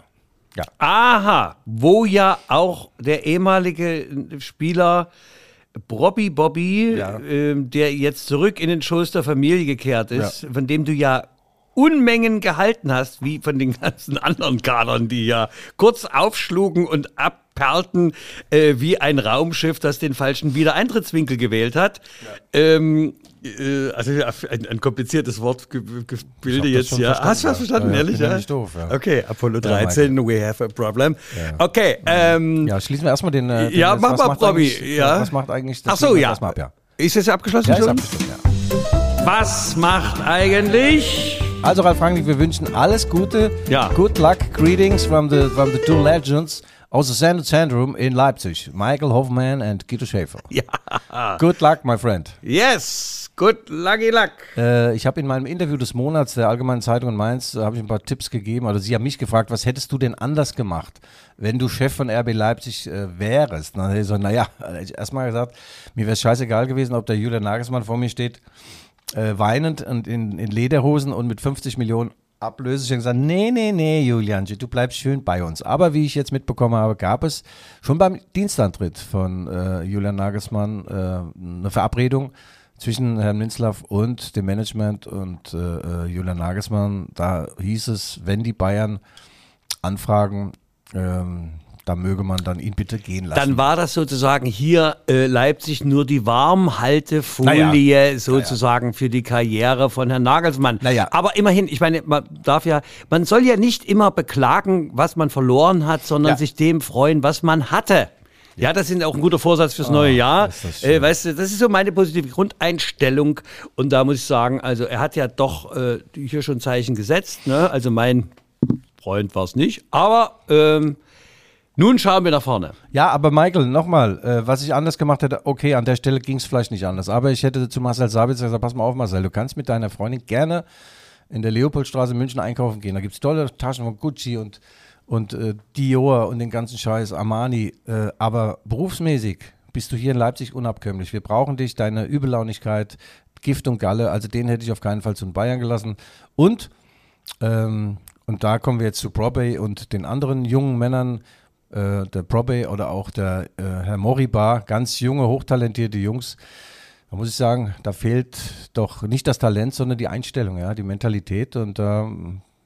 Ja. Aha, wo ja auch der ehemalige Spieler Bobby Bobby, Ja. ähm, der jetzt zurück in den Schoß der Familie gekehrt ist, von dem du ja Unmengen gehalten hast, wie von den ganzen anderen Kadern, die ja kurz aufschlugen und abperlten äh, wie ein Raumschiff, das den falschen Wiedereintrittswinkel gewählt hat. Ähm, äh, also ja, ein, ein kompliziertes Wortgebilde das jetzt, ja. verstanden, Hast du was ja. verstanden, Ja, ja, ehrlich? ja nicht doof, ja. Okay, Apollo Ja, 13, we have a problem. Okay, ähm, ja, schließen wir erstmal den. Äh, den ja, was mach mal, Bobby. Ja. Was macht eigentlich das? Ach so, ja. das ab, ja. Ist es abgeschlossen Ja, ist abgeschlossen, ja. Was macht eigentlich? Also Ralf Rangnick, wir wünschen alles Gute. Ja. Good luck. Greetings from the, from the two legends aus the Sanded Zentrum in Leipzig. Michael Hoffman and Guido Schäfer. Ja. Good luck, my friend. Yes, good lucky luck. Äh, ich habe in meinem Interview des Monats der Allgemeinen Zeitung in Mainz, da habe ich ein paar Tipps gegeben. Also Sie haben mich gefragt, was hättest du denn anders gemacht, wenn du Chef von RB Leipzig äh, wärst? Habe ich so, naja, ich erstmal gesagt, mir wäre es scheißegal gewesen, ob der Julian Nagelsmann vor mir steht, äh, weinend und in, in Lederhosen und mit 50 Millionen Ablöse. Ich habe gesagt, nee, nee, nee, Julian, du bleibst schön bei uns. Aber wie ich jetzt mitbekommen habe, gab es schon beim Dienstantritt von äh, Julian Nagelsmann äh, eine Verabredung zwischen Herrn Minzlaff und dem Management und äh, äh, Julian Nagelsmann. Da hieß es, wenn die Bayern anfragen, ähm, da möge man dann ihn bitte gehen lassen. Dann war das sozusagen hier äh, Leipzig nur die Warmhaltefolie Naja. sozusagen für die Karriere von Herrn Nagelsmann. Naja. Aber immerhin, ich meine, man darf ja, man soll ja nicht immer beklagen, was man verloren hat, sondern Ja. sich dem freuen, was man hatte. Ja, das ist auch ein guter Vorsatz fürs neue Jahr. ist das schön. äh, weißt du, das ist so meine positive Grundeinstellung. Und da muss ich sagen, also er hat ja doch äh, hier schon Zeichen gesetzt. Ne? Also mein Freund war es nicht. Aber ähm, nun schauen wir nach vorne. Ja, aber Michael, nochmal, äh, was ich anders gemacht hätte, okay, an der Stelle ging es vielleicht nicht anders, aber ich hätte zu Marcel Sabitzer gesagt, pass mal auf, Marcel, du kannst mit deiner Freundin gerne in der Leopoldstraße in München einkaufen gehen. Da gibt es tolle Taschen von Gucci und, und äh, Dior und den ganzen Scheiß, Armani, äh, aber berufsmäßig bist du hier in Leipzig unabkömmlich. Wir brauchen dich, deine Übellaunigkeit, Gift und Galle, also den hätte ich auf keinen Fall zu den Bayern gelassen. Und ähm, und da kommen wir jetzt zu Probay und den anderen jungen Männern, äh, der Probay oder auch der äh, Herr Moriba, ganz junge, hochtalentierte Jungs. Da muss ich sagen, da fehlt doch nicht das Talent, sondern die Einstellung, ja, die Mentalität. Und da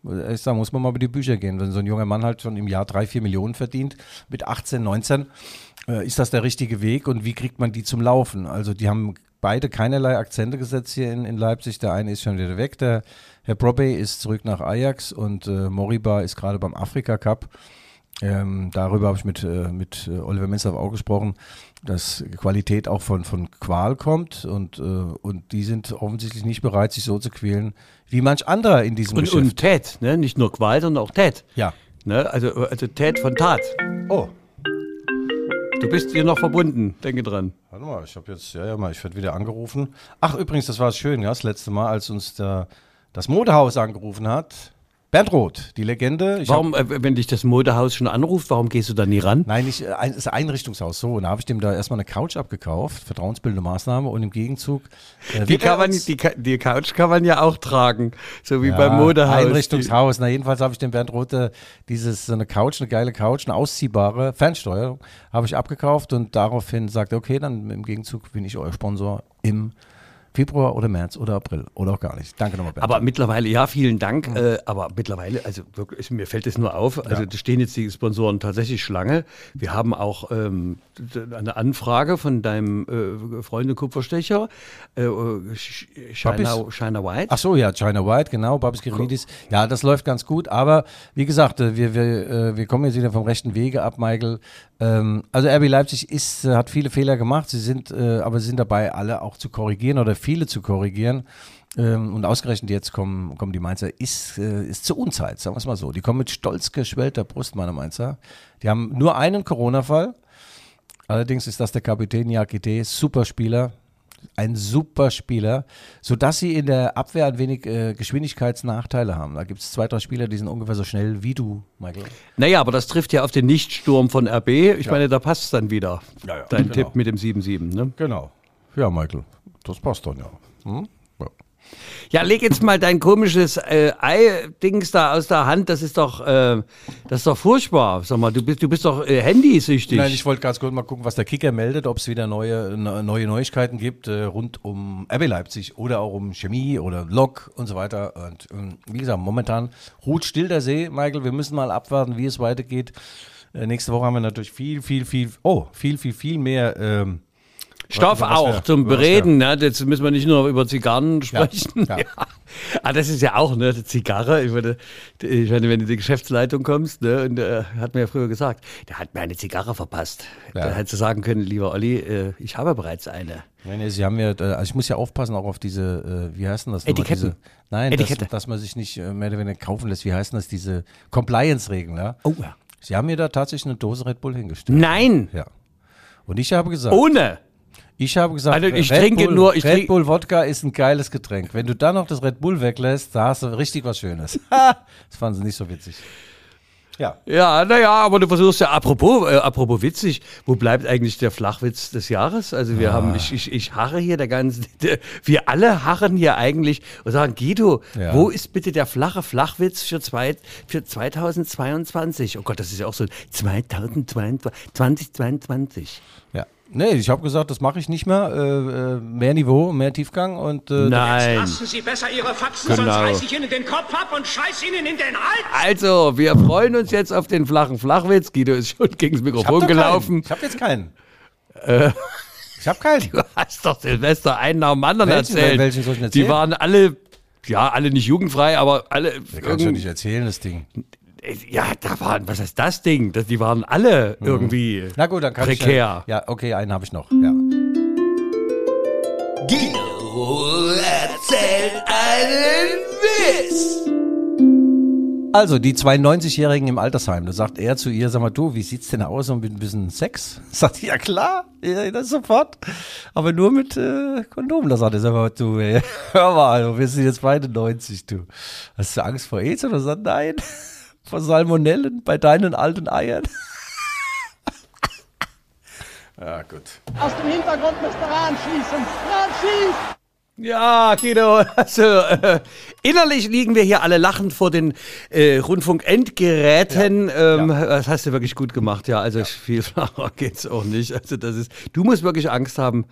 äh, ich sage, muss man mal über die Bücher gehen. Wenn so ein junger Mann halt schon im Jahr drei, vier Millionen verdient, mit 18, 19, äh, ist das der richtige Weg und wie kriegt man die zum Laufen? Also die haben beide keinerlei Akzente gesetzt hier in, in Leipzig. Der eine ist schon wieder weg, der Herr Probey ist zurück nach Ajax und äh, Moriba ist gerade beim Afrika Cup. Ähm, darüber habe ich mit, äh, mit äh, Oliver Minzlaff auch gesprochen, dass Qualität auch von, von Qual kommt und, äh, und die sind offensichtlich nicht bereit, sich so zu quälen wie manch anderer in diesem Und, Geschäft. und Ted, ne? nicht nur Qual, sondern auch Ted. ja. Ne? Also, also Ted von Tat. Oh, Du bist hier noch verbunden, denke dran. Warte mal, ich habe jetzt, ja, ja, mal, ich werde wieder angerufen. Ach, übrigens, das war schön, ja, das letzte Mal, als uns der, das Modehaus angerufen hat. Bernd Roth, die Legende. Ich hab- Warum, äh, wenn dich das Modehaus schon anruft, warum gehst du da nie ran? Nein, nicht, äh, ein, das ist ein Einrichtungshaus. So, und da habe ich dem da erstmal eine Couch abgekauft, vertrauensbildende Maßnahme, und im Gegenzug. Äh, Die, kann man, die, die Couch kann man ja auch tragen, so wie Ja, beim Modehaus. Einrichtungshaus. Na, jedenfalls habe ich dem Bernd Rote dieses, so eine Couch, eine geile Couch, eine ausziehbare Fernsteuerung, habe ich abgekauft und daraufhin sagt er, okay, dann im Gegenzug bin ich euer Sponsor im Februar oder März oder April oder auch gar nicht. Danke nochmal, Bernd. Aber mittlerweile, ja, vielen Dank. Äh, aber mittlerweile, also wirklich, mir fällt es nur auf, also da stehen jetzt die Sponsoren tatsächlich Schlange. Wir haben auch ähm, eine Anfrage von deinem äh, Freund und Kupferstecher, äh, äh, Shiner White. Ach so, ja, China White, genau, Babis Kirilidis. Ja, das läuft ganz gut, aber wie gesagt, äh, wir, wir, äh, wir kommen jetzt wieder vom rechten Wege ab, Michael. Ähm, also RB Leipzig ist, hat viele Fehler gemacht, sie sind, äh, aber sie sind dabei, alle auch zu korrigieren oder viele zu korrigieren. Ähm, und ausgerechnet jetzt kommen, kommen die Mainzer, ist, äh, ist zur Unzeit, sagen wir es mal so. Die kommen mit stolz geschwellter Brust, meine Mainzer. Die haben nur einen Corona-Fall. Allerdings ist das der Kapitän Jakite, Superspieler, ein super Spieler, sodass sie in der Abwehr ein wenig äh, Geschwindigkeitsnachteile haben. Da gibt es zwei, drei Spieler, die sind ungefähr so schnell wie du, Michael. Naja, aber das trifft ja auf den Nichtsturm von RB. Ich meine, da passt es dann wieder. Ja, ja, Dein genau. Tipp mit dem 7-7, ne? Genau. Ja, Michael, das passt dann ja. Hm? Ja. Leg jetzt mal dein komisches äh, Ei-Dings da aus der Hand. Das ist doch, äh, das ist doch furchtbar. Sag mal, du bist, du bist doch äh, handysüchtig. Nein, ich wollte ganz kurz mal gucken, was der Kicker meldet, ob es wieder neue, ne- neue Neuigkeiten gibt äh, rund um RB Leipzig oder auch um Chemie oder Lok und so weiter. Und ähm, wie gesagt, momentan ruht still der See, Michael. Wir müssen mal abwarten, wie es weitergeht. Äh, nächste Woche haben wir natürlich viel, viel, viel, oh, viel, viel, viel mehr. Ähm, Stoff über was auch wir- zum was Bereden. Ne? Jetzt müssen wir nicht nur über Zigarren sprechen. ja. Ah, das ist ja auch ne, Zigarre. Ich meine, ich meine, wenn du in die Geschäftsleitung kommst, ne, und äh, hat mir ja früher gesagt, der hat mir eine Zigarre verpasst. Ja. Da hättest du sagen können, lieber Olli, äh, ich habe bereits eine. Nee, nee, sie haben ja, äh, also ich muss ja aufpassen auch auf diese, äh, wie heißt denn das? Etiketten. Diese, nein, Etikette. Dass, dass man sich nicht äh, mehr oder weniger kaufen lässt. Wie heißt denn das? Diese Compliance-Regeln, ja? Oh ja. Sie haben mir da tatsächlich eine Dose Red Bull hingestellt. Nein, Ja. Und ich habe gesagt, ohne. Ich habe gesagt, Also ich Red trinke Bull, nur- ich Red Bull Wodka ist ein geiles Getränk. Wenn du dann noch das Red Bull weglässt, da hast du richtig was Schönes. das fanden sie nicht so witzig. Ja. Ja, naja, aber du versuchst ja, apropos, äh, apropos witzig, wo bleibt eigentlich der Flachwitz des Jahres? Also wir haben, ich, ich, ich harre hier der ganzen, der, wir alle harren hier eigentlich und sagen, Guido, Ja. wo ist bitte der flache Flachwitz für, zwei, für 2022? Oh Gott, das ist ja auch so 2022, 2022. Ja. Nee, ich habe gesagt, das mache ich nicht mehr. Äh, äh, mehr Niveau, mehr Tiefgang und äh, Nein. Lassen Sie besser Ihre Faxen, Genau. sonst reiß ich Ihnen den Kopf ab und scheiß Ihnen in den Hals. Also, wir freuen uns jetzt auf den flachen Flachwitz. Guido ist schon gegen das ich hab Mikrofon doch gelaufen. Keinen. Ich habe jetzt keinen. Äh. ich habe keinen. Du hast doch Silvester einen nach dem anderen Welchen? erzählt. Welchen soll ich denn Die erzählen? waren alle, ja, alle nicht jugendfrei, aber alle. Der kann schon nicht erzählen, das Ding. Äh, ja, da waren, was heißt das Ding? Das, die waren alle irgendwie Mhm. Na gut, dann kann prekär. ich. Ja, okay, einen habe ich noch. Ja. Guido erzählt einen Witz. Also, die zwei 90-Jährigen im Altersheim, da sagt er zu ihr, sag mal, du, wie sieht's denn aus und mit ein bisschen Sex? Sagt sie, ja klar, ja, das sofort. Aber nur mit äh, Kondom. Da sagt er, sag mal, du, ey, hör mal, wir sind jetzt beide 90, du. Hast du Angst vor AIDS? Oder sagt, nein, vor Salmonellen bei deinen alten Eiern. ja, gut. Aus dem Hintergrund müsst ihr ranschießen. Ranschießen! Ja, Guido, also äh, innerlich liegen wir hier alle lachend vor den äh, Rundfunk-Endgeräten. Ähm, Das hast du wirklich gut gemacht, ja. Also viel flacher geht's auch nicht. Also das ist, du musst wirklich Angst haben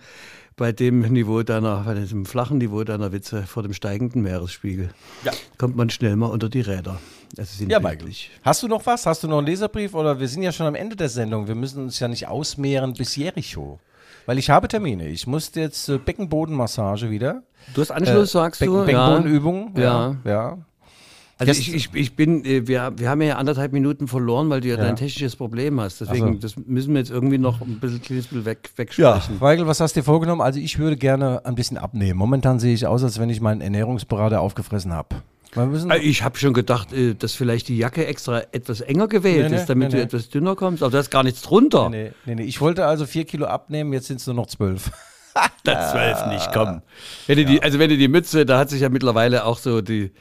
bei dem Niveau deiner, bei diesem flachen Niveau deiner Witze vor dem steigenden Meeresspiegel. Ja. Kommt man schnell mal unter die Räder. Das ist Ja, Michael. Hast du noch was? Hast du noch einen Leserbrief? Oder wir sind ja schon am Ende der Sendung. Wir müssen uns ja nicht ausmehren bis Jericho. Weil ich habe Termine. Ich muss jetzt äh, Beckenbodenmassage wieder. Du hast Anschluss, sagst Becken, du? Beckenbodenübung. Ja. ja. ja. Also ich, ich, ich bin, äh, wir, wir haben ja anderthalb Minuten verloren, weil du ja, dein technisches Problem hast. Deswegen, Ach das müssen wir jetzt irgendwie noch ein bisschen, kleines bisschen weg, Ja, wegsprechen. Weigel, was hast du dir vorgenommen? Also ich würde gerne ein bisschen abnehmen. Momentan sehe ich aus, als wenn ich meinen Ernährungsberater aufgefressen habe. Äh, Ich habe schon gedacht, äh, dass vielleicht die Jacke extra etwas enger gewählt Nee, ist, damit nee, du nee. etwas dünner kommst. Aber da ist gar nichts drunter. nee, nee, nee. Ich wollte also vier Kilo abnehmen, jetzt sind es nur noch zwölf. Das zwölf nicht, komm. Wenn du die, also wenn du die Mütze, da hat sich ja mittlerweile auch so die,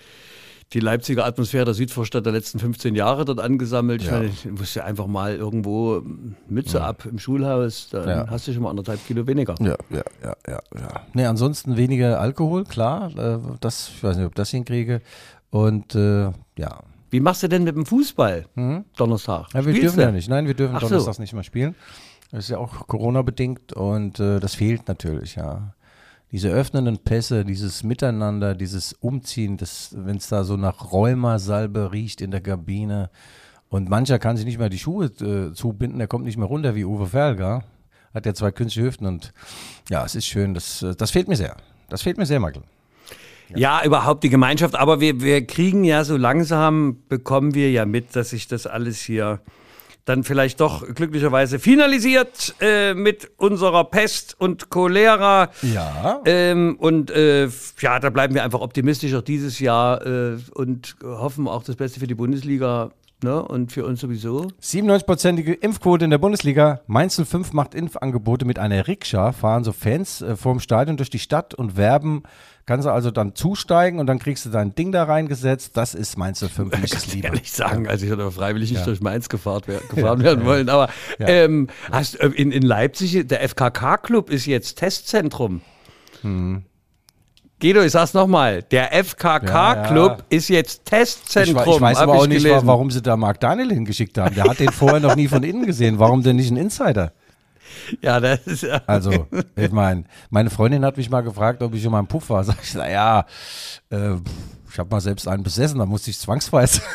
die Leipziger Atmosphäre der Südvorstadt der letzten 15 Jahre dort angesammelt. Ich Ja. meine, ich musste einfach mal irgendwo Mütze ab im Schulhaus, dann Ja. hast du schon mal anderthalb Kilo weniger. Ja, ja, ja, ja, ja. Nee, ansonsten weniger Alkohol, klar. Äh, das, ich weiß nicht, ob ich das hinkriege. Und äh, ja. Wie machst du denn mit dem Fußball Donnerstag? ja. Wir Spielst dürfen du? ja nicht. Nein, wir dürfen Ach so. donnerstags nicht mehr spielen. Das ist ja auch Corona-bedingt und äh, das fehlt natürlich, ja. Diese öffnenden Pässe, dieses Miteinander, dieses Umziehen, wenn es da so nach Rheumasalbe riecht in der Kabine und mancher kann sich nicht mehr die Schuhe äh, zubinden, der kommt nicht mehr runter wie Uwe Ferlger. Hat ja zwei künstliche Hüften und ja, es ist schön, das, äh, das fehlt mir sehr. Das fehlt mir sehr, Michael. Ja, überhaupt die Gemeinschaft. Aber wir, wir kriegen ja so langsam, bekommen wir ja mit, dass sich das alles hier dann vielleicht doch glücklicherweise finalisiert äh, mit unserer Pest und Cholera. Ja. Ähm, und äh, ja, da bleiben wir einfach optimistisch auch dieses Jahr äh, und hoffen auch das Beste für die Bundesliga ne? und für uns sowieso. 97-prozentige Impfquote in der Bundesliga. Mainz 05 macht Impfangebote mit einer Rikscha, fahren so Fans äh, vorm Stadion durch die Stadt und werben. Kannst du also dann zusteigen und dann kriegst du dein Ding da reingesetzt. Das ist Mainz 05, wie ich es liebe. ehrlich sagen, also ich aber freiwillig nicht Ja. durch Mainz gefahren, gefahren werden wollen. Aber Ja. ähm, hast, äh, in, in Leipzig, der FKK-Club ist jetzt Testzentrum. Guido, ich sag's nochmal, der FKK-Club Ja, ja. ist jetzt Ich, Testzentrum. wa- ich weiß aber auch ich nicht, wa- gelesen. warum sie da Mark Daniel hingeschickt haben. Der hat den vorher noch nie von innen gesehen. Warum denn nicht ein Insider? Ja, das ist ja. Also, ich meine, meine Freundin hat mich mal gefragt, ob ich schon mal im Puff war. Sag ich, naja, äh, ich habe mal selbst einen besessen, da musste ich zwangsweise.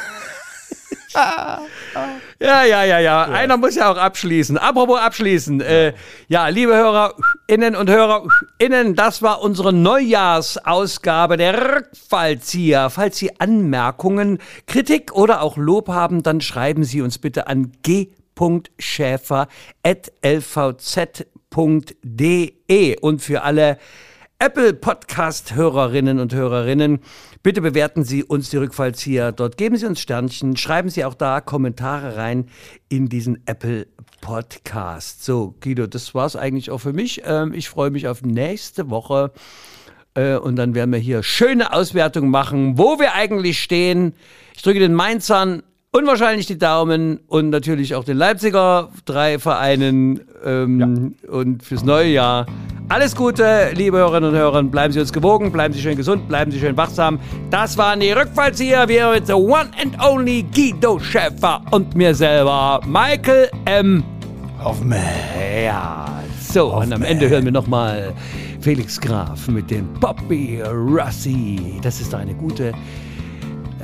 Ja, ja, ja, ja. Einer muss ja auch abschließen. Apropos abschließen. Äh, ja, liebe HörerInnen und HörerInnen, das war unsere Neujahrsausgabe der Rückfallzieher. Falls Sie Anmerkungen, Kritik oder auch Lob haben, dann schreiben Sie uns bitte an g.schäfer.lvz.de. Und für alle Apple Podcast Hörerinnen und Hörerinnen, bitte bewerten Sie uns die Rückfallzieher dort. Geben Sie uns Sternchen, schreiben Sie auch da Kommentare rein in diesen Apple Podcast. So, Guido, das war's eigentlich auch für mich. Ähm, ich freue mich auf nächste Woche. Äh, und dann werden wir hier schöne Auswertungen machen, wo wir eigentlich stehen. Ich drücke den Mainzern unwahrscheinlich die Daumen und natürlich auch den Leipziger drei Vereinen ähm, und fürs neue Jahr. Alles Gute, liebe Hörerinnen und Hörer. Bleiben Sie uns gewogen, bleiben Sie schön gesund, bleiben Sie schön wachsam. Das waren die Rückfallzieher. Wir mit the one and only Guido Schäfer und mir selber, Michael M. Hoffmann. Ja, so, und am Ende hören wir nochmal Felix Graf mit dem Poppy Rossi. Das ist eine gute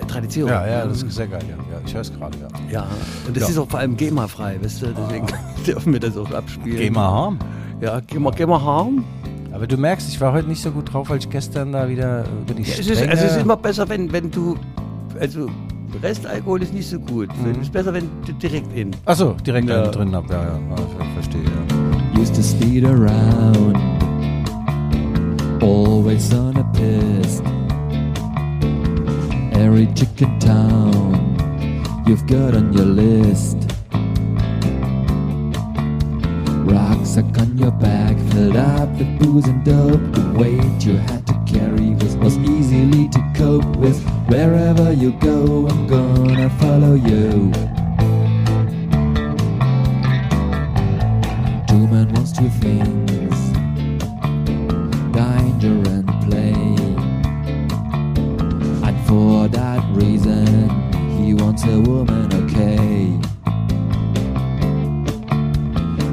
Tradition. Ja, ja, das ist sehr geil. Ja, ja ich höre es gerade. Ja. Ja, und das Ja. ist auch vor allem GEMA-frei, weißt du, deswegen dürfen wir das auch abspielen. Geh mal harm. Ja, geh mal harm. Aber du merkst, ich war heute nicht so gut drauf, weil ich gestern da wieder über die Ja, es, ist, es ist immer besser, wenn, wenn du, also Restalkohol ist nicht so gut. Es ist besser, wenn du direkt in. Achso, direkt Ja. drin hab. Ja, ja, ja ich verstehe. Ja. Used to speed around, always on a piss. Every chicken town you've got on your list. Rucksack on your back, filled up with booze and dope. The weight you had to carry was, was easily to cope with. Wherever you go, I'm gonna follow you. Two men wants two things danger and play. For that reason, he wants a woman, okay.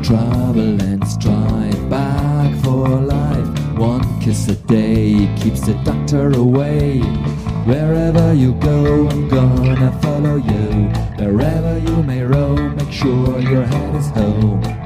Trouble and strife, back for life. One kiss a day keeps the doctor away. Wherever you go, I'm gonna follow you. Wherever you may roam, make sure your head is home.